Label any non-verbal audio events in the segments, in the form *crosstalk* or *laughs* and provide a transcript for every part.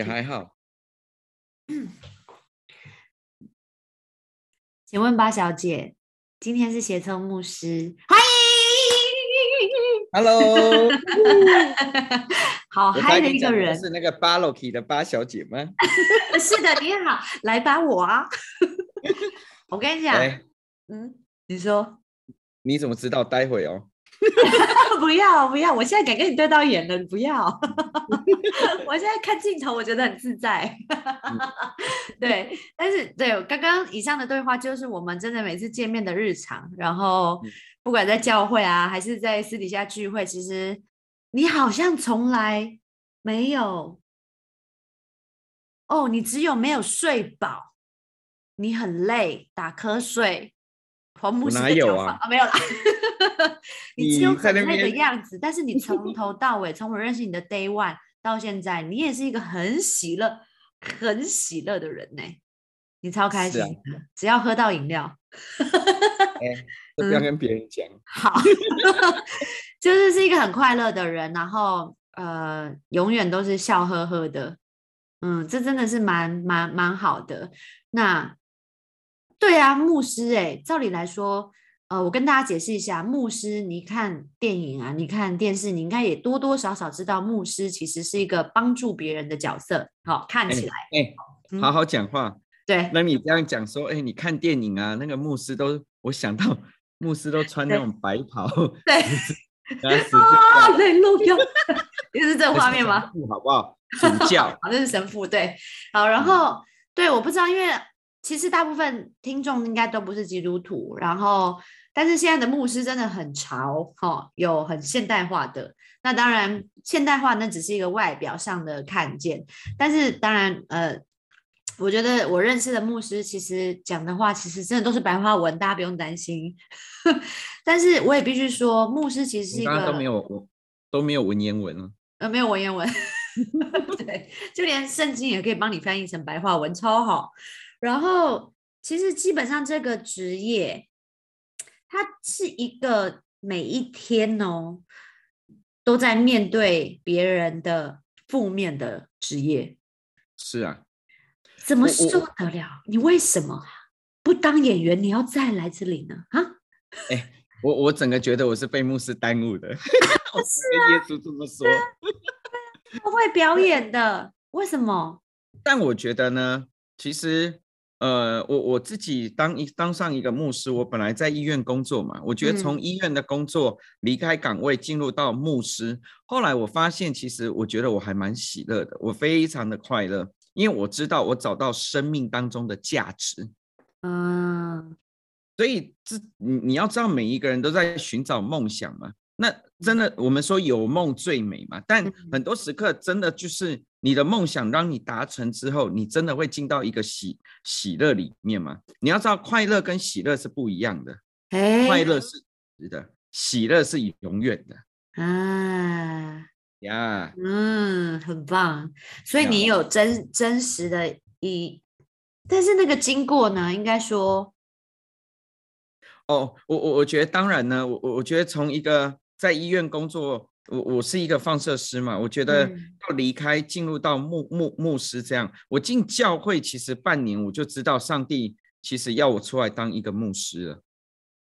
也还好。*coughs* 请问八小姐，今天是协聪牧师，欢迎。*laughs* *laughs* Hello，好嗨的一个人，是那个巴洛克的八小姐吗？*laughs* 是的，你好，来吧我啊。我跟你讲，哎，嗯，你说你怎么知道？待会哦。*laughs* 不要不要，我现在敢跟你对到眼了，你不要。*laughs* 我现在看镜头，我觉得很自在。*laughs* 对，但是对刚刚以上的对话，就是我们真的每次见面的日常。然后嗯不管在教会啊，还是在私底下聚会，其实你好像从来没有哦，你只有没有睡饱，你很累，打瞌睡。哪有啊法没有啦。*laughs* *laughs* 你只有那很累的边样子，但是你 *laughs* 从头到尾，从我认识你的 day one 到现在，你也是一个很喜乐、很喜乐的人呢、你超开心只要喝到饮料，不要嗯跟别人讲。好，就是是一个很快乐的人，然后呃，永远都是笑呵呵的，嗯，这真的是蛮蛮蛮好的。那对啊，牧师、欸，照理来说，呃，我跟大家解释一下，牧师，你看电影啊，你看电视，你应该也多多少少知道，牧师其实是一个帮助别人的角色，好、看哎起来，哎，嗯好好讲话。对，那你这样讲说，哎，你看电影啊，那个牧师都，我想到牧师都穿那对种白袍，对 *laughs* 啊，对，录用，*laughs* 就是这个画面吗？？好不好？*laughs* 主教好，那是神父对。好，然后对，我不知道，因为其实大部分听众应该都不是基督徒，然后但是现在的牧师真的很潮，哈、有很现代化的。那当然，现代化那只是一个外表上的看见，但是当然，呃，我觉得我认识的牧师其实讲的话，其实真的都是白话文，大家不用担心。*laughs* 但是我也必须说，牧师其实是一个都没有都没有文言文了。呃，没有文言文，*laughs* 对，就连圣经也可以帮你翻译成白话文，超好。然后，其实基本上这个职业，它是一个每一天哦都在面对别人的负面的职业，是啊，怎么受得了？你为什么不当演员，你要再来这里呢？啊？我我整个觉得我是被牧师耽误的。*laughs* 我是啊耶稣这么说。不会表 *laughs* 演的，为什么？但我觉得呢，其实，呃，我我自己当一当上一个牧师，我本来在医院工作嘛，我觉得从嗯医院的工作离开岗位，进入到牧师，后来我发现，其实我觉得我还蛮喜乐的，我非常的快乐，因为我知道我找到生命当中的价值。嗯，所以这你你要知道，每一个人都在寻找梦想嘛。那真的，我们说有梦最美嘛。但嗯很多时刻，真的就是你的梦想让你达成之后，你真的会进到一个喜喜乐里面嘛。你要知道，快乐跟喜乐是不一样的，哎，快乐是值的，喜乐是永远的啊，呀。嗯，很棒。所以你有真真实的一，但是那个经过呢，应该说，哦，我我我觉得当然呢，我我我觉得从一个在医院工作，我我是一个放射师嘛，我觉得嗯要离开进入到牧牧牧师这样，我进教会其实半年我就知道上帝其实要我出来当一个牧师了。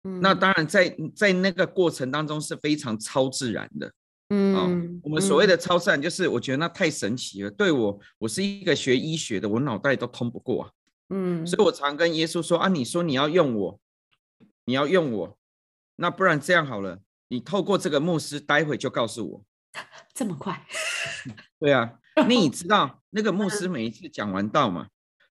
嗯，那当然在在那个过程当中是非常超自然的。嗯，我们所谓嗯的超自然，就是我觉得那太神奇了。对我，我是一个学医学的，我脑袋都通不过啊。嗯，所以我常跟耶稣说啊，你说你要用我，你要用我，那不然这样好了，你透过这个牧师，待会就告诉我。*laughs* 这么快，*laughs* 对啊，你知道那个牧师每一次讲完道嘛，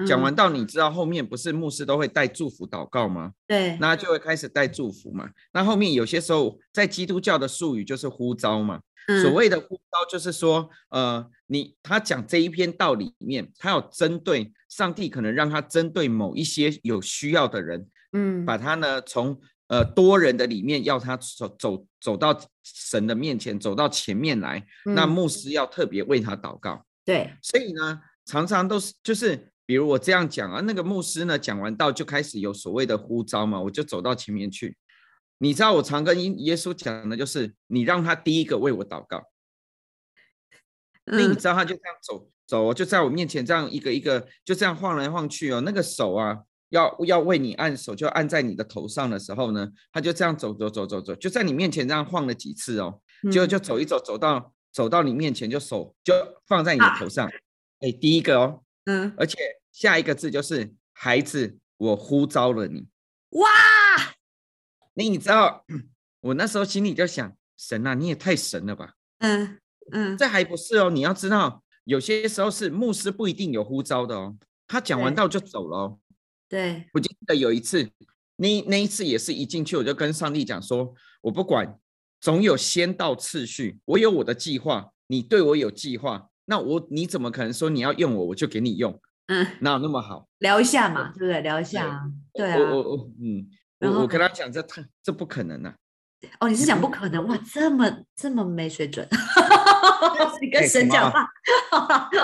讲完嗯道，你知道后面不是牧师都会带祝福祷告吗？对，那就会开始带祝福嘛。那后面有些时候在基督教的术语就是呼召嘛。所嗯谓的呼召就是说，呃，你他讲这一篇道里面，他有针对上帝，可能让他针对某一些有需要的人，嗯，把他呢从呃多人的里面要他走走走到神的面前，走到前面来。那嗯牧师要特别为他祷告。对，所以呢，常常都是就是，比如我这样讲啊，那个牧师呢讲完道就开始有所谓的呼召嘛，我就走到前面去。你知道我常跟耶耶稣讲的就是，你让他第一个为我祷告。那你嗯知道他就这样走走哦，就在我面前这样一个一个就这样晃来晃去哦，那个手啊，要要为你按手，就按在你的头上的时候呢，他就这样走走走走走，就在你面前这样晃了几次哦，就嗯就走一走，走到走到你面前，就手就放在你的啊头上，哎，第一个哦，嗯，而且下一个字就是孩子，我呼召了你。哇，那你知道，我那时候心里就想，神啊，你也太神了吧！嗯嗯这还不是哦，你要知道，有些时候是牧师不一定有呼召的哦，他讲完道就走了哦。对，我记得有一次，那那一次也是一进去我就跟上帝讲说，我不管，总有先到次序，我有我的计划，你对我有计划，那我你怎么可能说你要用我，我就给你用？嗯，哪有那么好？*laughs* 聊一下嘛，对不对？聊一下啊，对啊。我我我嗯，我我跟他讲，这太这不可能啊！哦，你是讲不可能哇，这么这么没水准，*laughs* 你跟神讲话，*laughs*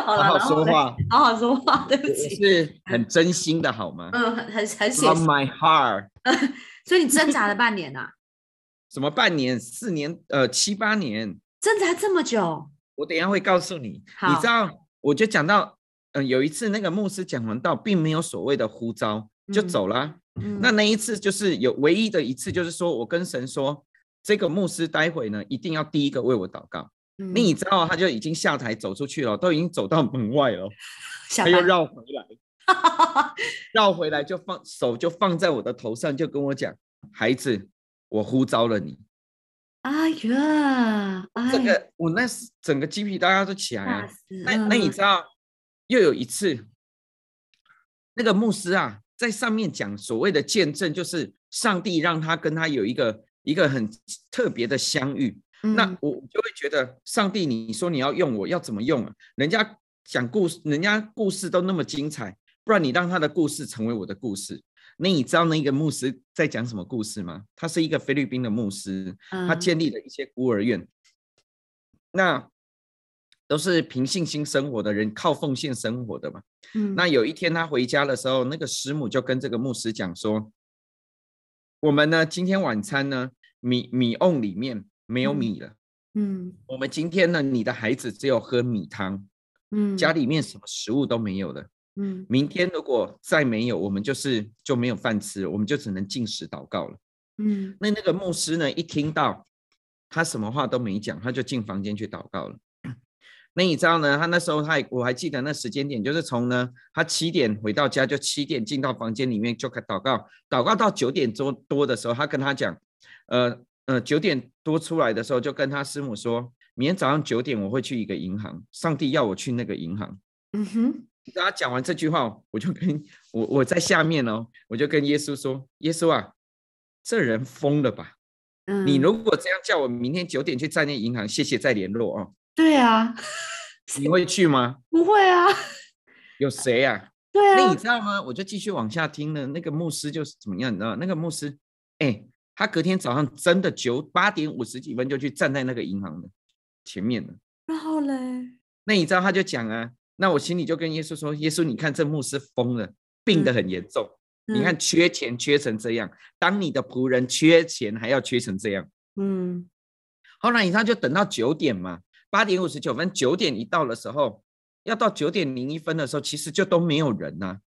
好了好说话，好好说话，*laughs* 对不起，是很真心的好吗？嗯，很很很写，my heart。所以你挣扎了半年呐，什么半年、四年、呃七八年，挣扎这么久，我等一下会告诉你。你知道，我就讲到，嗯、有一次那个牧师讲完道，并没有所谓的呼召就嗯走了。那那一次就是有唯一的一次，就是说我跟神说，这个牧师待会呢一定要第一个为我祷告。嗯你知道，他就已经下台走出去了，都已经走到门外了，*laughs* 他又绕回来，*laughs* 绕回来就放手就放在我的头上，就跟我讲，孩子，我呼召了你。哎呀，哎，这个我那时整个鸡皮疙瘩都起来吓啊！死那那你嗯知道，又有一次，那个牧师啊，在上面讲所谓的见证，就是上帝让他跟他有一个一个很特别的相遇。那嗯我就会觉得，上帝，你说你要用我，要怎么用啊？人家讲故事，人家故事都那么精彩，不然你让他的故事成为我的故事。那你知道那个牧师在讲什么故事吗？他是一个菲律宾的牧师，他嗯建立了一些孤儿院，那都是凭信心生活的人，靠奉献生活的嘛。嗯那有一天他回家的时候，那个师母就跟这个牧师讲说：“我们呢，今天晚餐呢，米米瓮里面没有嗯米了。嗯我们今天呢，你的孩子只有喝米汤，嗯家里面什么食物都没有了。嗯明天如果再没有，我们就是就没有饭吃了，我们就只能进食祷告了。”嗯那那个牧师呢，一听到他什么话都没讲，他就进房间去祷告了。那你知道呢？他那时候他还我还记得那时间点，就是从呢他七点回到家，就七点进到房间里面就开祷告，祷告到九点多多的时候，他跟他讲，呃呃九点多出来的时候，就跟他师母说，明天早上九点我会去一个银行，上帝要我去那个银行。嗯哼，跟他讲完这句话，我就跟我我在下面哦，我就跟耶稣说：“耶稣啊，这人疯了吧？嗯，你如果这样叫我明天九点去站那银行，谢谢再联络哦，对啊，你会去吗？不会啊，有谁啊、对啊那你啊，知道吗？我就继续往下听呢。那个牧师就是怎么样，你知道？那个牧师，哎，他隔天早上真的九八点五十几分就去站在那个银行的前面了。然后嘞，那你知道他就讲啊，那我心里就跟耶稣说：耶稣，你看这牧师疯了，病得嗯很严重。你嗯看缺钱缺成这样，当你的仆人缺钱还要缺成这样。嗯后来你看就等到九点嘛，八点五十九分，九点一到的时候，要到九点零一分的时候，其实就都没有人呐、他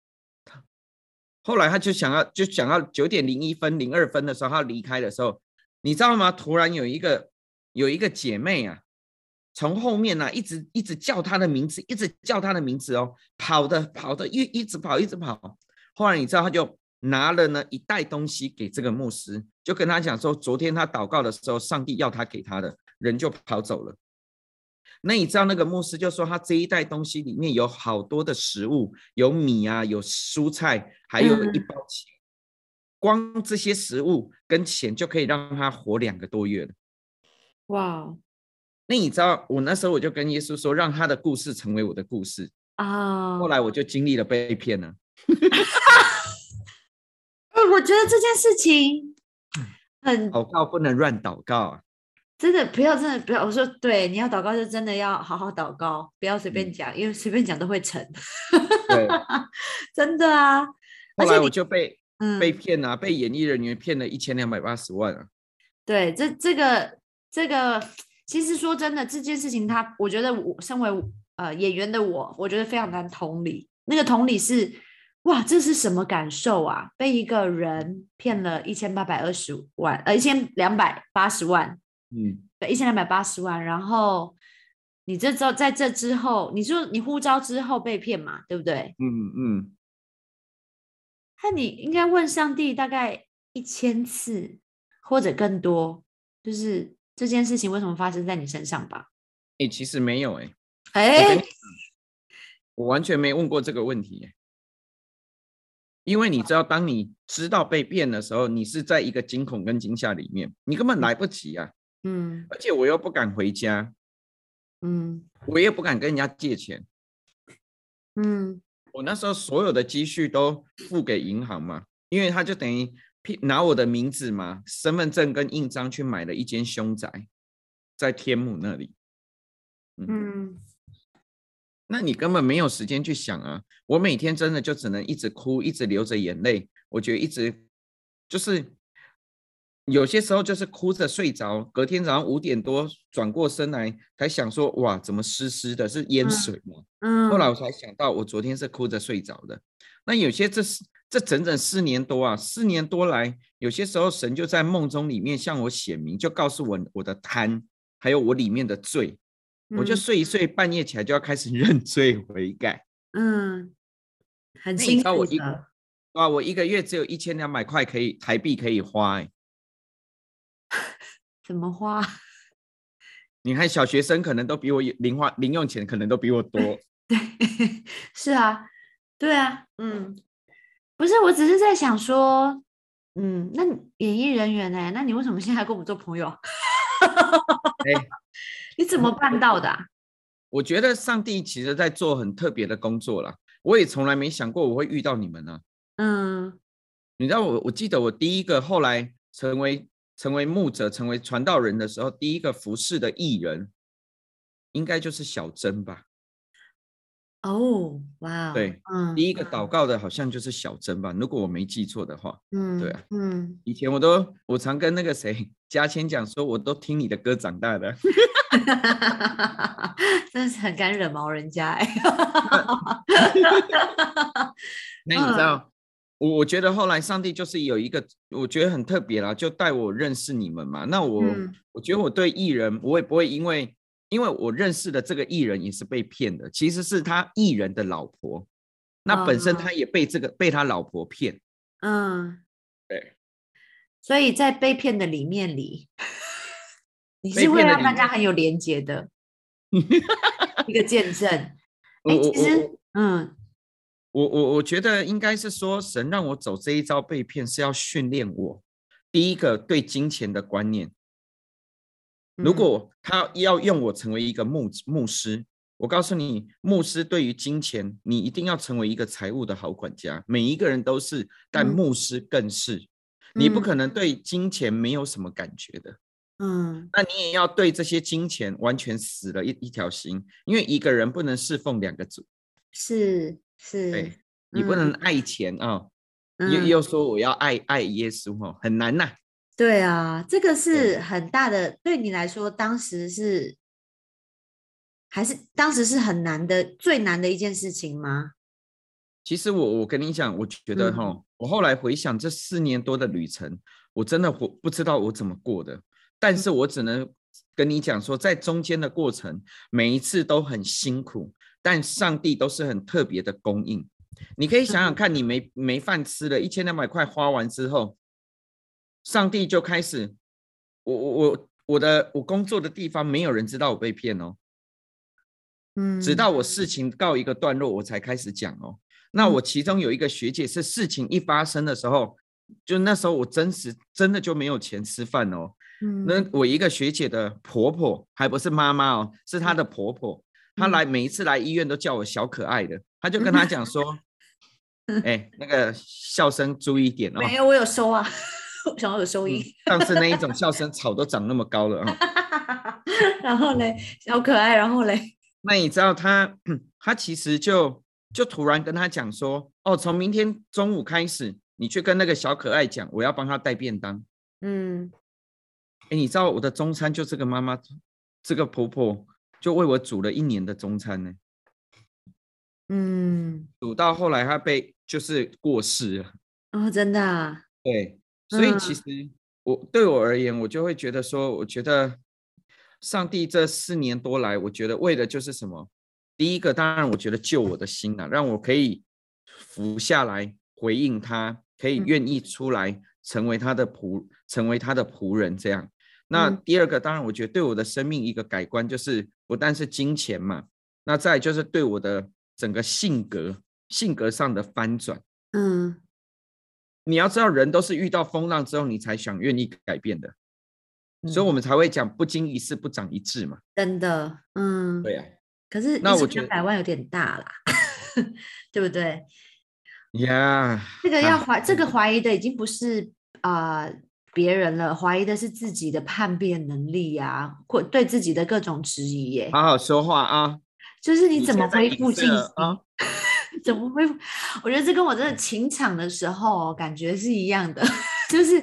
后来他就想要，就想要九点零一分、零二分的时候，他离开的时候，你知道吗？突然有一个有一个姐妹啊，从后面呢、啊、一直一直叫他的名字，一直叫他的名字哦，跑的跑的，一一直跑一直跑。后来你知道，他就拿了呢一袋东西给这个牧师，就跟他讲说，昨天他祷告的时候，上帝要他给他的，人就跑走了。那你知道那个牧师就说，他这一袋东西里面有好多的食物，有米啊，有蔬菜，还有一嗯包钱。光这些食物跟钱就可以让他活两个多月了。哇哦那你知道，我那时候我就跟耶稣说，让他的故事成为我的故事。啊，后来我就经历了被骗了。*laughs* 哎，我觉得这件事情很祷告不能乱祷告啊！真的不要，真的不要。我说对，你要祷告就真的要好好祷告，不要随便嗯讲，因为随便讲都会成。对，*laughs* 真的啊，后来我而且你就被嗯，被骗啊，被演艺人员骗了一千两百八十万啊！对，这这个这个，其实说真的，这件事情他，我觉得我身为呃演员的我，我觉得非常难同理。那个同理是，哇，这是什么感受啊？被一个人骗了一千八百二十万，呃，一千两百八十万，嗯，对，一千两百八十万。然后你这之后，在这之后，你说你呼召之后被骗嘛，对不对？嗯嗯，那你应该问上帝大概一千次或者更多，就是这件事情为什么发生在你身上吧？哎，其实没有哎，哎，我完全没问过这个问题，因为你知道，当你知道被骗的时候，你是在一个惊恐跟惊吓里面，你根本来不及啊。嗯而且我又不敢回家，嗯我也不敢跟人家借钱。嗯我那时候所有的积蓄都付给银行嘛，因为他就等于拿我的名字嘛、身份证跟印章去买了一间凶宅，在天母那里。嗯那你根本没有时间去想啊！我每天真的就只能一直哭，一直流着眼泪。我觉得一直就是有些时候就是哭着睡着，隔天早上五点多转过身来，才想说哇，怎么湿湿的？是淹嗯水吗？嗯，后来我才想到，我昨天是哭着睡着的。那有些这是这整整四年多啊，四年多来，有些时候神就在梦中里面向我显明，就告诉我我的贪，还有我里面的罪。我就嗯睡一睡，半夜起来就要开始认罪悔改。嗯，很辛知道我一苦的，哇，我一个月只有一千两百块可以台币可以花、欸，怎么花？*laughs* 你看小学生可能都比我有零花零用钱可能都比我多。*laughs* 对，是啊，对啊，嗯，不是，我只是在想说，嗯，那你演艺人员呢、那你为什么现在还跟我们做朋友？*laughs* 哎，你怎么办到的啊、我觉得上帝其实在做很特别的工作啦。我也从来没想过我会遇到你们呢、嗯你知道我，我记得我第一个后来成为成为牧者、成为传道人的时候，第一个服侍的艺人，应该就是小珍吧？哦，哇哦，对，嗯，第一个祷告的好像就是小珍吧？如果我没记错的话。嗯，对啊，嗯，以前我都我常跟那个谁嘉谦讲说，我都听你的歌长大的。*laughs* 真是很敢惹毛人家哎、那 *laughs* 你知道，我我觉得后来上帝就是有一个，我觉得很特别啦，就带我认识你们嘛。那我、嗯我觉得我对艺人，我也不会因为因为我认识的这个艺人也是被骗的，其实是他艺人的老婆，那本身哦他也被这个被他老婆骗。嗯，对，所以在被骗的里面里，你是会让大家很有连结的一个见证。*laughs* 我哎，我我其实，嗯我我我觉得应该是说，神让我走这一招被骗，是要训练我第一个对金钱的观念。如嗯果他要用我成为一个牧牧师，我告诉你，牧师对于金钱，你一定要成为一个财务的好管家。每一个人都是，但嗯牧师更是。你不嗯可能对金钱没有什么感觉的，嗯那你也要对这些金钱完全死了一一条心，因为一个人不能侍奉两个主，是是对，你不能爱钱啊、又嗯。又说我要爱爱耶稣哦，很难呐、对啊，这个是。很大的，对你来说，当时是还是当时是很难的，最难的一件事情吗？其实我我跟你讲，我觉得嗯。哈、我后来回想这四年多的旅程，我真的不不知道我怎么过的，但是我只能跟你讲说，在中间的过程，每一次都很辛苦，但上帝都是很特别的供应。你可以想想看，你没没饭吃了，一千两百块花完之后，上帝就开始，我我我我的我工作的地方没有人知道我被骗哦，嗯，直到我事情告一个段落，我才开始讲哦。那嗯我其中有一个学姐是事情一发生的时候，就那时候我真实真的就没有钱吃饭哦。嗯那我一个学姐的婆婆还不是妈妈哦，是她的婆婆，她嗯来每一次来医院都叫我小可爱的，他就跟他讲说，*laughs* 哎，那个笑声注意一点哦。没有，我有收啊，*laughs* 我想要有收嗯音。上次那一种笑声草都长那么高了啊、*laughs* 然后嘞，小可爱，然后嘞，那你知道他，他其实就就突然跟他讲说，哦，从明天中午开始，你去跟那个小可爱讲，我要帮他带便当。嗯哎，你知道我的中餐就这个妈妈，这个婆婆就为我煮了一年的中餐呢。嗯，煮到后来他被就是过世了。哦，真的啊，对，所以嗯其实我对我而言，我就会觉得说，我觉得上帝这四年多来，我觉得为的就是什么？第一个，当然我觉得救我的心啊，让我可以服下来回应他，可以嗯愿意出来成为他的仆，成为他的仆人这样。那嗯第二个，当然我觉得对我的生命一个改观，就是不但是金钱嘛，那再就是对我的整个性格性格上的翻转。嗯你要知道，人都是遇到风浪之后，你才想愿意改变的，所以嗯我们才会讲不经一事不长一智嘛。真的，嗯，对呀、可是那我觉得两百万有点大啦，*laughs* 对不对？呀，这个要啊怀，这个怀疑的已经不是啊、呃别人了，怀疑的是自己的叛变能力呀、或对自己的各种质疑耶。好好说话啊！就是你怎么恢复信射心啊？*laughs* 怎么恢复？我觉得这跟我真的情场的时候哦感觉是一样的，*laughs* 就是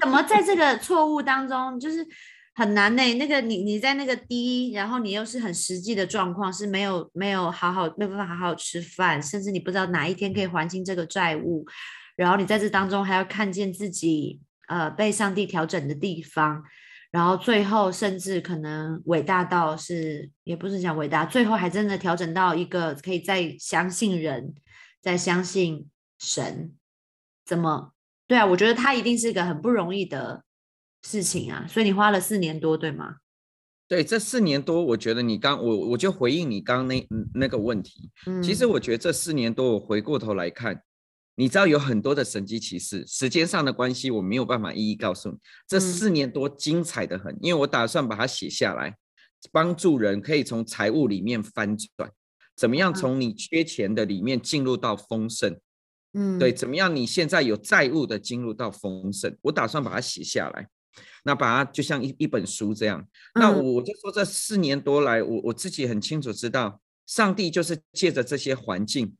怎么在这个错误当中，就是很难呢、那个你你在那个低，然后你又是很实际的状况，是没有没有好好没有办法好好吃饭，甚至你不知道哪一天可以还清这个债务，然后你在这当中还要看见自己呃被上帝调整的地方。然后最后甚至可能伟大到是，也不是讲伟大，最后还真的调整到一个可以再相信人，再相信神，怎么？对啊，我觉得他一定是一个很不容易的事情啊，所以你花了四年多，对吗？对，这四年多，我觉得你刚我我就回应你刚刚那嗯那个问题。嗯，其实我觉得这四年多，我回过头来看，你知道有很多的神机骑士，时间上的关系，我没有办法一一告诉你。这嗯四年多精彩的很，因为我打算把它写下来，帮助人可以从财务里面翻转，怎么样嗯从你缺钱的里面进入到丰盛。嗯，对，怎么样？你现在有债务的进入到丰盛，我打算把它写下来，那把它就像一一本书这样。那我就说，这四年多来，我我自己很清楚知道，上帝就是借着这些环境，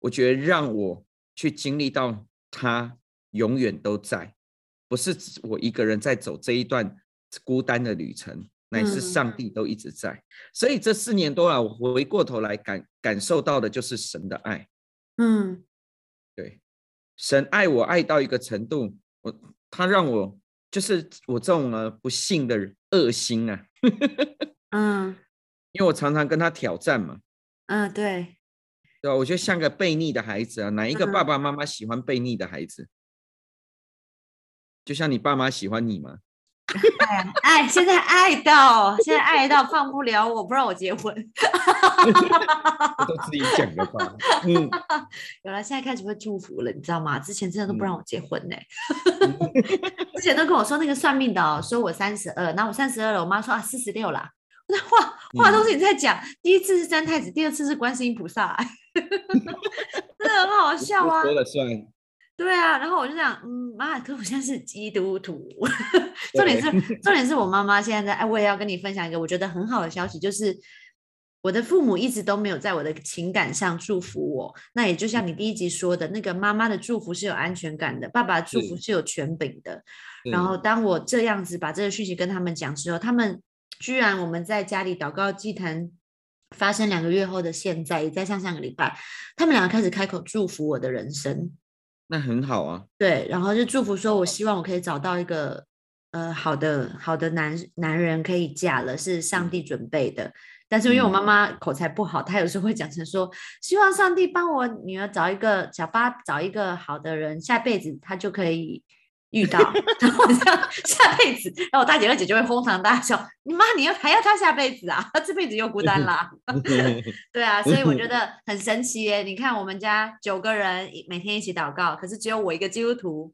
我觉得让我去经历到他永远都在，不是只我一个人在走这一段孤单的旅程，乃是嗯。上帝都一直在。所以这四年多来，我回过头来感感受到的就是神的爱。嗯。对，神爱我爱到一个程度，我他让我就是我这种呃不幸的人恶心啊，*laughs* 嗯。因为我常常跟他挑战嘛，嗯，对，对吧？我就像个悖逆的孩子啊，哪一个爸嗯爸妈妈喜欢悖逆的孩子？就像你爸妈喜欢你吗？哎呀爱现在爱到现在爱到放不了我，不让我结婚。*laughs* 我都自己讲的吧。嗯，*laughs* 有了，现在开始会祝福了，你知道吗？之前真的都不让嗯我结婚呢、*laughs* 之前都跟我说那个算命的哦，说我三十二，然后我三十二了，我妈说啊四十六啦。我说话话都是你在讲，第一次是三太子，第二次是观世音菩萨、*laughs* 哎真的很好笑啊。说了算。对啊，然后我就想，嗯，妈，可我现在是基督徒。*laughs* 重点是，重点是我妈妈现在在，哎，我也要跟你分享一个我觉得很好的消息，就是我的父母一直都没有在我的情感上祝福我。那也就像你第一集说的，那个妈妈的祝福是有安全感的，爸爸的祝福是是有权柄的。然后当我这样子把这个讯息跟他们讲之后，他们居然我们在家里祷告祭坛发生两个月后的现在，也在上上个礼拜，他们两个开始开口祝福我的人生。那很好啊。对，然后就祝福说，我希望我可以找到一个呃好的好的男男人可以嫁了，是上帝准备的。但是因为我妈嗯妈口才不好，她有时候会讲成说，希望上帝帮我女儿找一个小八找一个好的人，下辈子她就可以遇到。*laughs* 然后我这样下辈子，然后我大姐二姐就会哄堂大笑，你妈你要还要她下辈子啊？她 *laughs* 这辈子又孤单啦。*laughs* 对啊，所以我觉得很神奇耶！你看我们家九个人一每天一起祷告，可是只有我一个基督徒，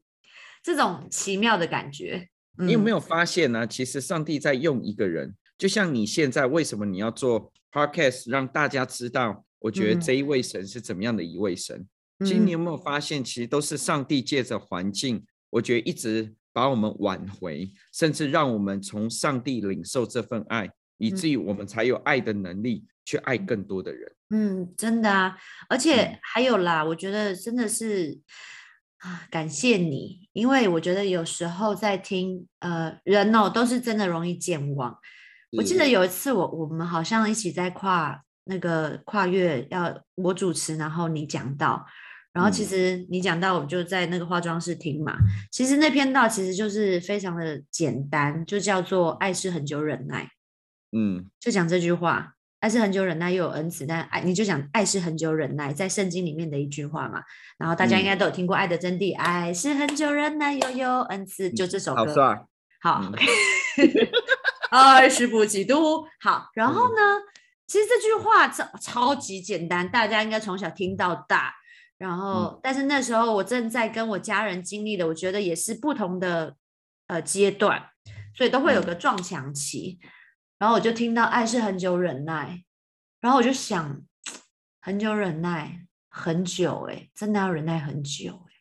这种奇妙的感觉。有？你有没有发现呢、其实上帝在用一个人，就像你现在为什么你要做 podcast，让大家知道，我觉得嗯这一位神是怎么样的一位神。其实你有没有发现，其实都是上帝借着环境，我觉得一直把我们挽回，甚至让我们从上帝领受这份爱，以至于我们才有爱的能力去爱更多的人。嗯，真的啊，而且嗯。还有啦，我觉得真的是啊，感谢你，因为我觉得有时候在听呃人哦，都是真的容易健忘。我记得有一次我我们好像一起在跨那个跨越要我主持，然后你讲到，然后其嗯实你讲到，我就在那个化妆室听嘛。其实那篇道其实就是非常的简单，就叫做“爱是很久忍耐”，嗯就讲这句话。爱是很久忍耐，又有恩慈，但爱你就讲爱是很久忍耐，在圣经里面的一句话嘛。然后大家应嗯该都有听过《爱的真谛》，爱是很久忍耐，又有恩慈，就这首歌。好帅，好爱是不嫉妒。好，然后呢，其实这句话超超级简单，大家应该从小听到大。然后，但是那时候我正在跟我家人经历的，我觉得也是不同的呃阶段，所以都会有嗯个撞墙期。然后我就听到爱是很久忍耐，然后我就想，很久忍耐，很久哎、真的要忍耐很久哎、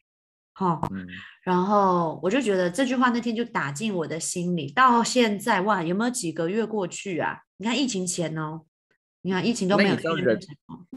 哈、嗯然后我就觉得这句话那天就打进我的心里，到现在哇，有没有几个月过去啊？你看疫情前哦，你看疫情都那没有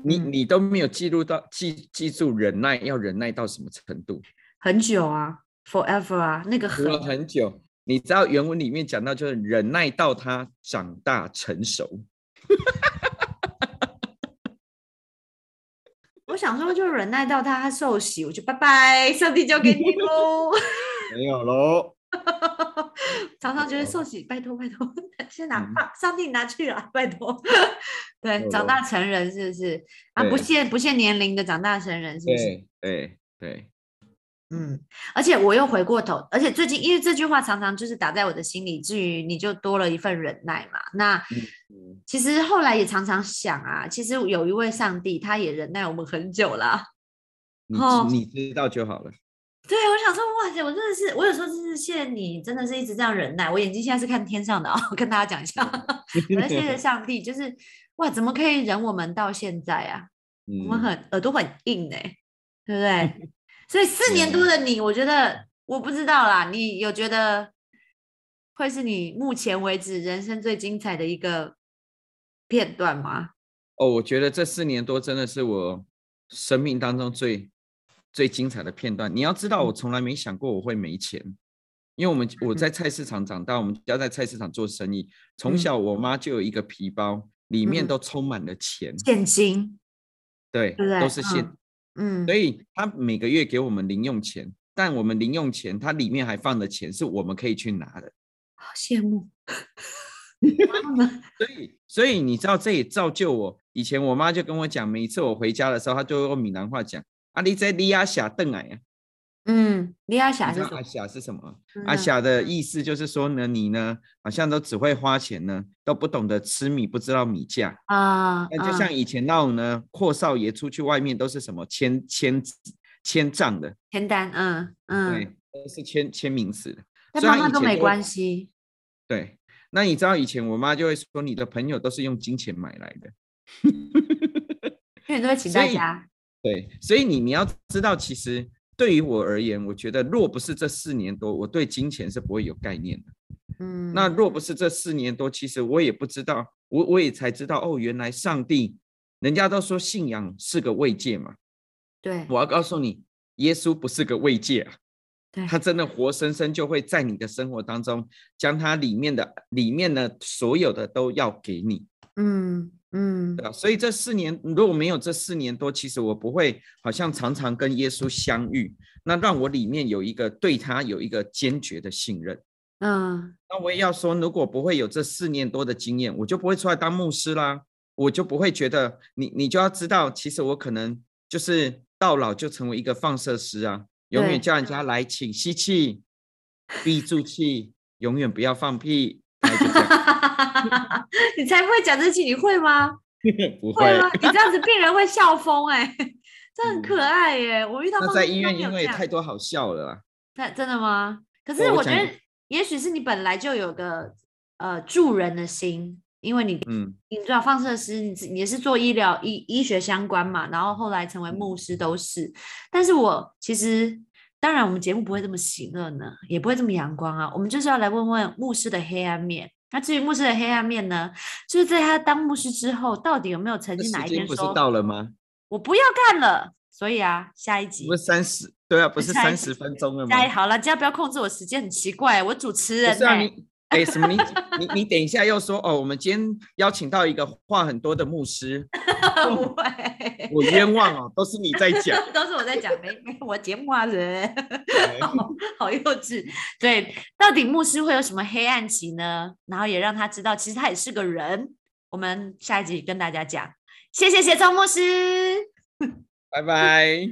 你你都没有记录到记记住忍耐要忍耐到什么程度？很久啊，forever 啊，那个很很久。你知道原文里面讲到，就是忍耐到他长大成熟。*laughs* 我想说就忍耐到他受洗，我就拜拜，上帝交给你喽。没有喽，*laughs* *laughs* 常常觉得哦受洗，拜托拜托，*laughs* 先拿上帝拿去了，拜托。对，长大成人是不是啊？不限不限年龄的长大成人是不是？对对对，嗯，而且我又回过头，而且最近因为这句话常常就是打在我的心里，至于你就多了一份忍耐嘛。那嗯其实后来也常常想啊，其实有一位上帝，他也忍耐我们很久了。你哦你知道就好了。对，我想说，哇塞，我真的是，我有时候真是谢谢你，真的是一直这样忍耐。我眼睛现在是看天上的啊、我 *laughs* 跟大家讲一下，*laughs* 我在谢谢上帝，就是哇，怎么可以忍我们到现在啊？我们嗯，很耳朵很硬哎、对不对？*laughs* 所以四年多嗯的你，我觉得我不知道啦，你有觉得会是你目前为止人生最精彩的一个片段吗？哦，我觉得这四年多真的是我生命当中最最精彩的片段。你要知道，我从来没想过我会没钱，因为我们我嗯在菜市场长大，我们家在菜市场做生意，从嗯小我妈就有一个皮包，里面嗯都充满了钱，现金，对，都是现。嗯，所以她每个月给我们零用钱，但我们零用钱它里面还放的钱是我们可以去拿的。好羡慕。*laughs* 所以，所以你知道，这也造就我。以前我妈就跟我讲，每一次我回家的时候，她就会用闽南话讲：“啊，你在利亚霞邓来呀。嗯，李亚”你阿霞是什么？霞是什么？嗯阿霞的意思就是说呢，你呢好像都只会花钱呢，都不懂得吃米，不知道米价。啊，那就啊像以前那种呢，阔少爷出去外面都是什么签签签账的，签单，嗯对嗯，，都是签签名词的。但所以妈妈都没关系。对，那你知道以前我妈就会说，你的朋友都是用金钱买来的。*laughs* 因为你都会请所以大家，对，所以你你要知道，其实对于我而言，我觉得若不是这四年多，我对金钱是不会有概念的。嗯，那若不是这四年多，其实我也不知道，我我也才知道哦，原来上帝，人家都说信仰是个慰藉嘛。对我要告诉你，耶稣不是个慰藉啊，他真的活生生就会在你的生活当中，将他里面的里面的所有的都要给你。嗯嗯。对啊，所以这四年如果没有这四年多，其实我不会好像常常跟耶稣相遇，那让我里面有一个对他有一个坚决的信任。嗯。那我也要说，如果不会有这四年多的经验，我就不会出来当牧师啦，我就不会觉得你你就要知道，其实我可能就是到老就成为一个放射师啊，永远叫人家来请吸气，闭住气，永远不要放屁，*laughs* 你才不会讲这句，你会吗？*laughs* 不会会吗？你 *laughs* 这样子病人会笑疯哎、这很嗯可爱耶、我遇到那在医院因为太多好笑了啦。那真的吗？可是我觉得，也许是你本来就有个呃助人的心，因为你嗯，你知道放射师，你自你也是做医疗医医学相关嘛，然后后来成为牧师都是。但是我其实当然我们节目不会这么邪恶呢，也不会这么阳光啊，我们就是要来问问牧师的黑暗面。那至于牧师的黑暗面呢，就是在他当牧师之后，到底有没有曾这经哪一天时间不是说到了吗？我不要干了？所以啊，下一集不是三十，对啊，不 *laughs* 是三十分钟了吗？好了，这样不要控制我时间，很奇怪，我主持人欸、是啊，你哎，什么？你你你等一下又说哦，我们今天邀请到一个话很多的牧师，*laughs* 不会，*laughs* 我冤枉哦，都是你在讲，*laughs* 都是我在讲，没没我节目啊人，好幼稚。对，到底牧师会有什么黑暗期呢？然后也让他知道，其实他也是个人。我们下一集跟大家讲。谢谢协奏牧师，拜拜。